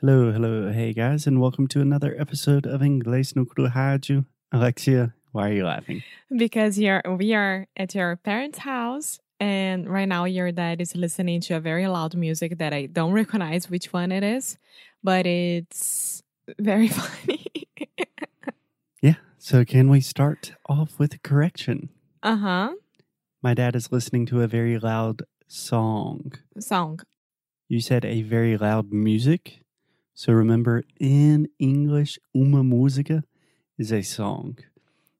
Hello, hello, hey guys, and welcome to another episode of Inglês no Rádio. Alexia, why are you laughing? Because you're we are at your parents' house and right now your dad is listening to a very loud music that I don't recognize which one it is, but it's very funny. Yeah, so can we start off with a correction? uh-huh. My dad is listening to a very loud song. Song. You said a very loud music. So remember, in English, uma música is a song.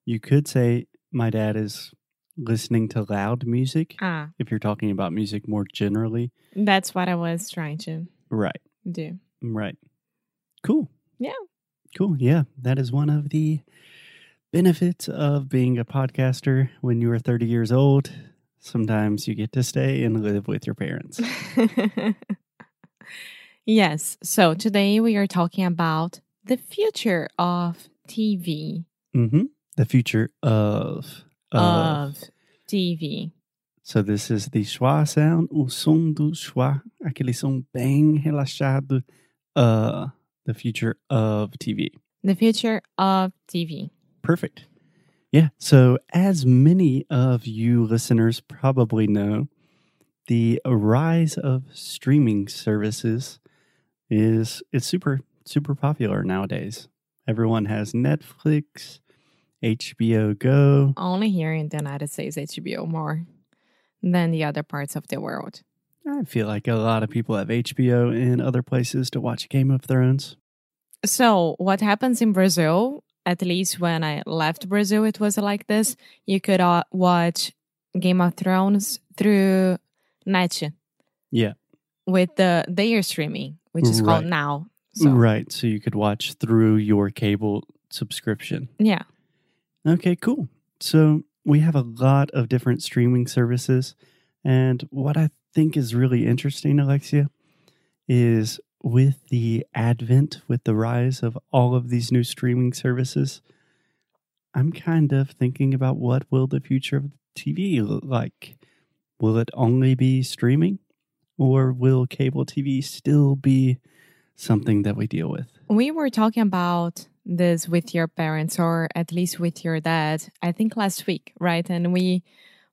You could say my dad is listening to loud music Ah, if you're talking about music more generally. that's what I was trying to Right, do. right. Cool. Yeah. Cool. Yeah, that is one of the benefits of being a podcaster when you are 30 years old. Sometimes you get to stay and live with your parents. yes. So today we are talking about the future of TV. hmm The future of, of. Of TV. So this is the schwa sound, o som do schwa, aquele som bem relaxado. Uh, the future of TV. The future of TV. Perfect. Yeah. So, as many of you listeners probably know, the rise of streaming services is it's super super popular nowadays. Everyone has Netflix, HBO Go. Only here in the United States, HBO more than the other parts of the world. I feel like a lot of people have HBO in other places to watch Game of Thrones. So, what happens in Brazil, at least when I left Brazil, it was like this. You could uh, watch Game of Thrones through Net Yeah. with the their streaming, which is called Right. Now. So, Right. So you could watch through your cable subscription. yeah. Okay, cool. So we have a lot of different streaming services. And what I think is really interesting, Alexia, is with the advent, with the rise of all of these new streaming services, I'm kind of thinking about what will the future of TV look like? Will it only be streaming? Or will cable TV still be something that we deal with? We were talking about this with your parents, or at least with your dad, I think last week, right? And we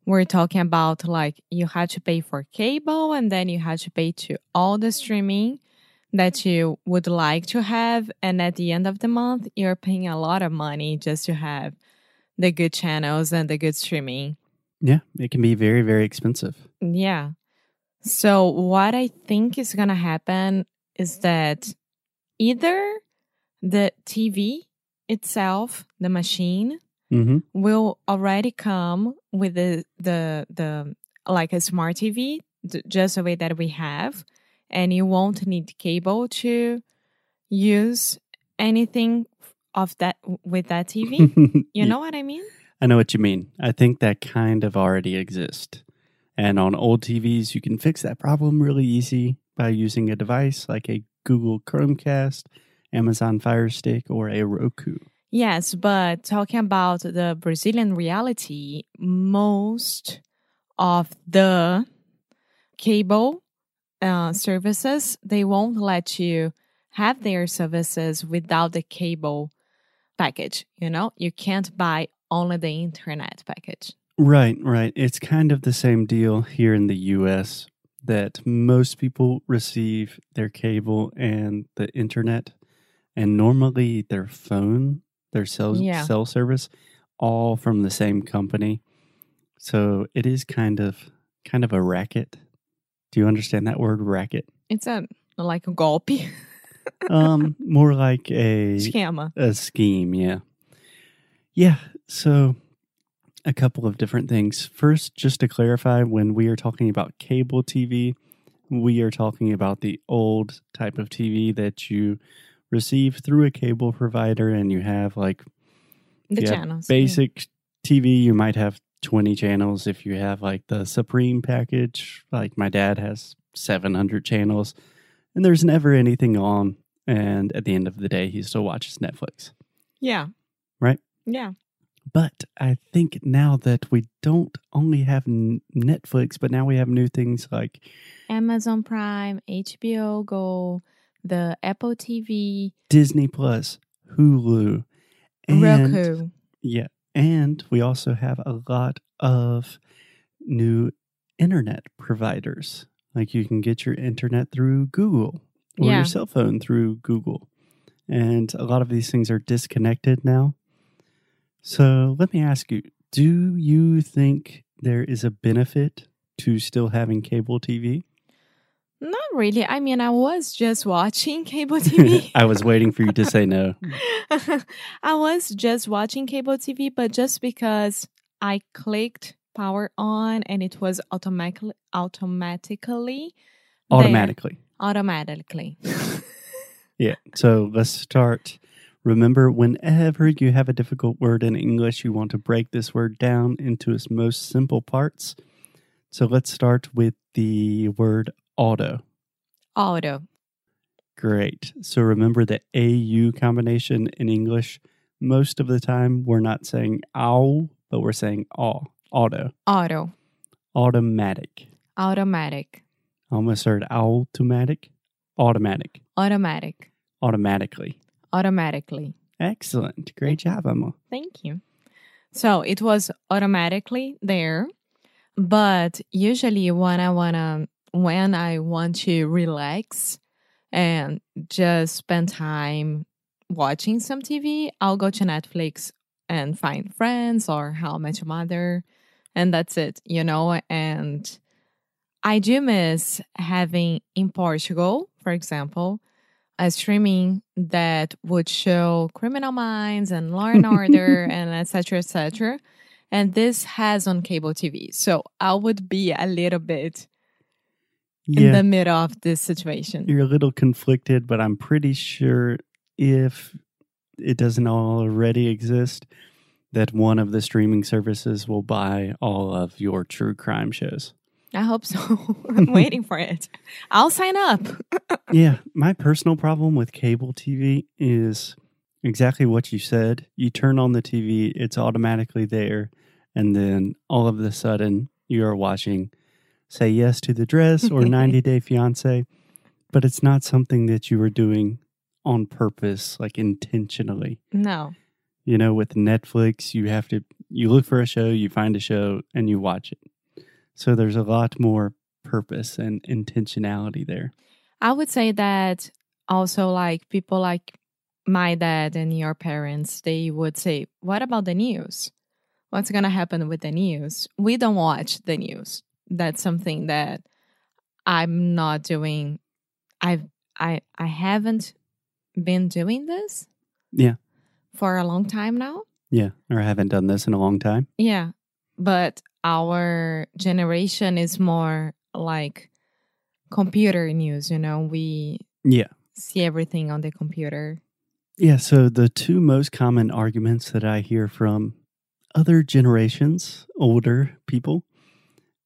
were talking about like you had to pay for cable and then you had to pay to all the streaming that you would like to have. And at the end of the month, you're paying a lot of money just to have the good channels and the good streaming. Yeah, it can be very, very expensive. Yeah. So, what I think is going to happen is that either the TV itself, the machine, hmm will already come with the the the like a smart TV, just the way that we have, and you won't need cable to use anything of that with that TV. You know what I mean? I know what you mean. I think that kind of already exists. And on old TVs, you can fix that problem really easy by using a device like a Google Chromecast, Amazon Fire Stick, or a Roku. Yes, but talking about the Brazilian reality, most of the cable uh, services they won't let you have their services without the cable package. You know, you can't buy only the internet package. Right, right. It's kind of the same deal here in the US that most people receive their cable and the internet and normally their phone, their cell Yeah. cell service all from the same company. So it is kind of kind of a racket. Do you understand that word racket? It's a like a golpe Um more like a schema. a scheme, yeah. Yeah, so a couple of different things. First, just to clarify, when we are talking about cable TV, we are talking about the old type of TV that you receive through a cable provider and you have like The yeah, channels. yeah. basic TV, you might have 20 channels if you have like the Supreme package. Like my dad has 700 channels, and there's never anything on. And at the end of the day, he still watches Netflix. Yeah. Right? Yeah. But I think now that we don't only have Netflix, but now we have new things like Amazon Prime, HBO Go, the Apple TV, Disney Plus, Hulu, and Roku. yeah, and we also have a lot of new internet providers. Like you can get your internet through Google or Yeah. your cell phone through Google. And a lot of these things are disconnected now. So let me ask you do you think there is a benefit to still having cable TV? Not really. I mean, I was just watching cable TV. I was waiting for you to say no. I was just watching cable TV, but just because I clicked power on and it was automatically automatically there. Automatically. automatically. Yeah. So let's start. Remember, whenever you have a difficult word in English, you want to break this word down into its most simple parts. So let's start with the word auto. Auto. Great. So remember the AU combination in English. Most of the time, we're not saying ow, but we're saying aw. Auto. Auto. Automatic. Automatic. I almost heard automatic. Automatic. Automatic. Automatically. Automatically. Excellent. Great job, Emma. Thank you. So it was automatically there, but usually when I wanna when I want to relax and just spend time watching some TV, I'll go to Netflix and find Friends or How I Met Your Mother, and that's it, you know. And I do miss having in Portugal, for example, a streaming that would show Criminal Minds and Law and Order and etc. etc. And this has on cable TV, so I would be a little bit in the middle of this situation. You're a little conflicted, but I'm pretty sure if it doesn't already exist, that one of the streaming services will buy all of your true crime shows. I hope so. I'm waiting for it. I'll sign up. yeah, my personal problem with cable TV is exactly what you said. You turn on the TV, it's automatically there, and then all of a sudden you are watching Say Yes to the Dress or 90 Day Fiance, but it's not something that you are doing on purpose, like intentionally. No. You know, with Netflix, you have to you look for a show, you find a show, and you watch it. So there's a lot more purpose and intentionality there. I would say that also like people like my dad and your parents, they would say, What about the news? What's gonna happen with the news? We don't watch the news. That's something that I'm not doing. I've I I haven't been doing this Yeah. for a long time now. Yeah, or I haven't done this in a long time. Yeah. But our generation is more like computer news, you know, we Yeah. see everything on the computer. Yeah, so the two most common arguments that I hear from other generations, older people,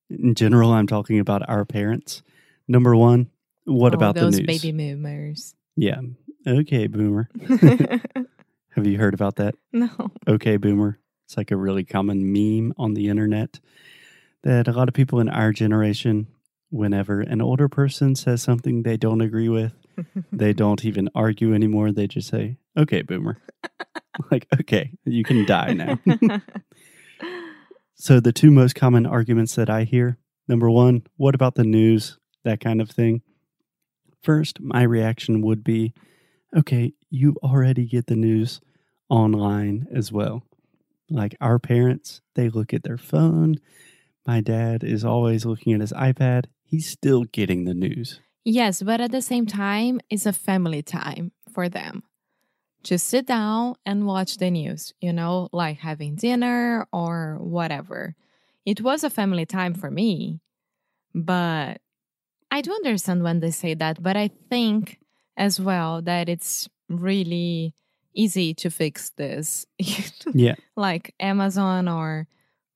in general, I'm talking about our parents. Number one, what Oh, about those the news? baby boomers? Yeah. Okay, boomer. Have you heard about that? no. Okay, boomer. It's like a really common meme on the internet that a lot of people in our generation, whenever an older person says something they don't agree with, they don't even argue anymore. They just say, okay, boomer. like, okay, you can die now. so, the two most common arguments that I hear number one, what about the news? That kind of thing. First, my reaction would be, okay, you already get the news online as well. Like our parents, they look at their phone. My dad is always looking at his iPad. He's still getting the news. yes, but at the same time, it's a family time for them. Just sit down and watch the news, you know, like having dinner or whatever. It was a family time for me, but I do understand when they say that, but I think as well that it's really easy to fix this. Yeah. like Amazon or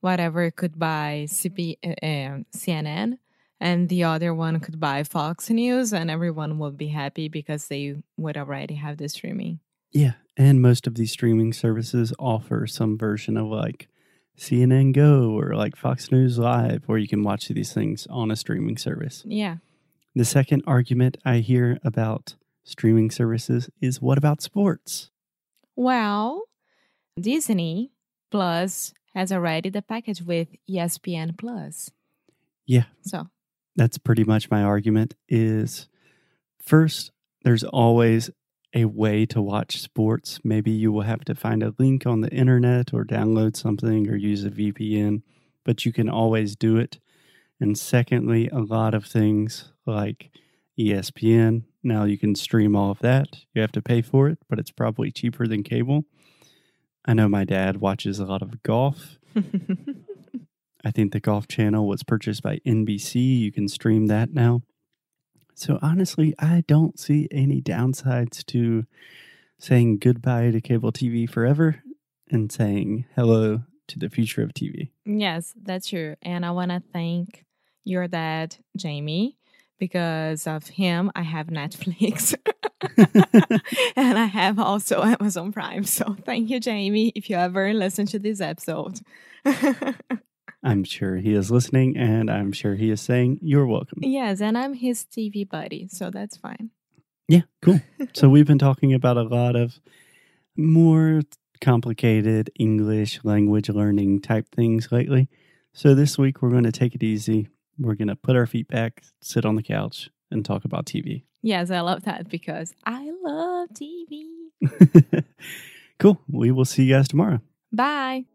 whatever could buy CP, uh, um, CNN, and the other one could buy Fox News, and everyone would be happy because they would already have the streaming. Yeah. And most of these streaming services offer some version of like CNN Go or like Fox News Live, where you can watch these things on a streaming service. Yeah. The second argument I hear about streaming services is what about sports? Well, Disney Plus has already the package with ESPN Plus. Yeah. So, That's pretty much my argument is first there's always a way to watch sports. Maybe you will have to find a link on the internet or download something or use a VPN, but you can always do it. And secondly, a lot of things like ESPN, now you can stream all of that. You have to pay for it, but it's probably cheaper than cable. I know my dad watches a lot of golf. I think the Golf Channel was purchased by NBC. You can stream that now. So honestly, I don't see any downsides to saying goodbye to cable TV forever and saying hello to the future of TV. yes, that's true. And I want to thank your dad, Jamie, because of him, I have Netflix. and I have also Amazon Prime. So thank you, Jamie, if you ever listen to this episode. I'm sure he is listening and I'm sure he is saying you're welcome. yes, and I'm his TV buddy. So that's fine. Yeah, cool. so we've been talking about a lot of more complicated English language learning type things lately. So this week we're going to take it easy. We're going to put our feet back, sit on the couch, and talk about TV. Yes, I love that because I love TV. cool. We will see you guys tomorrow. Bye.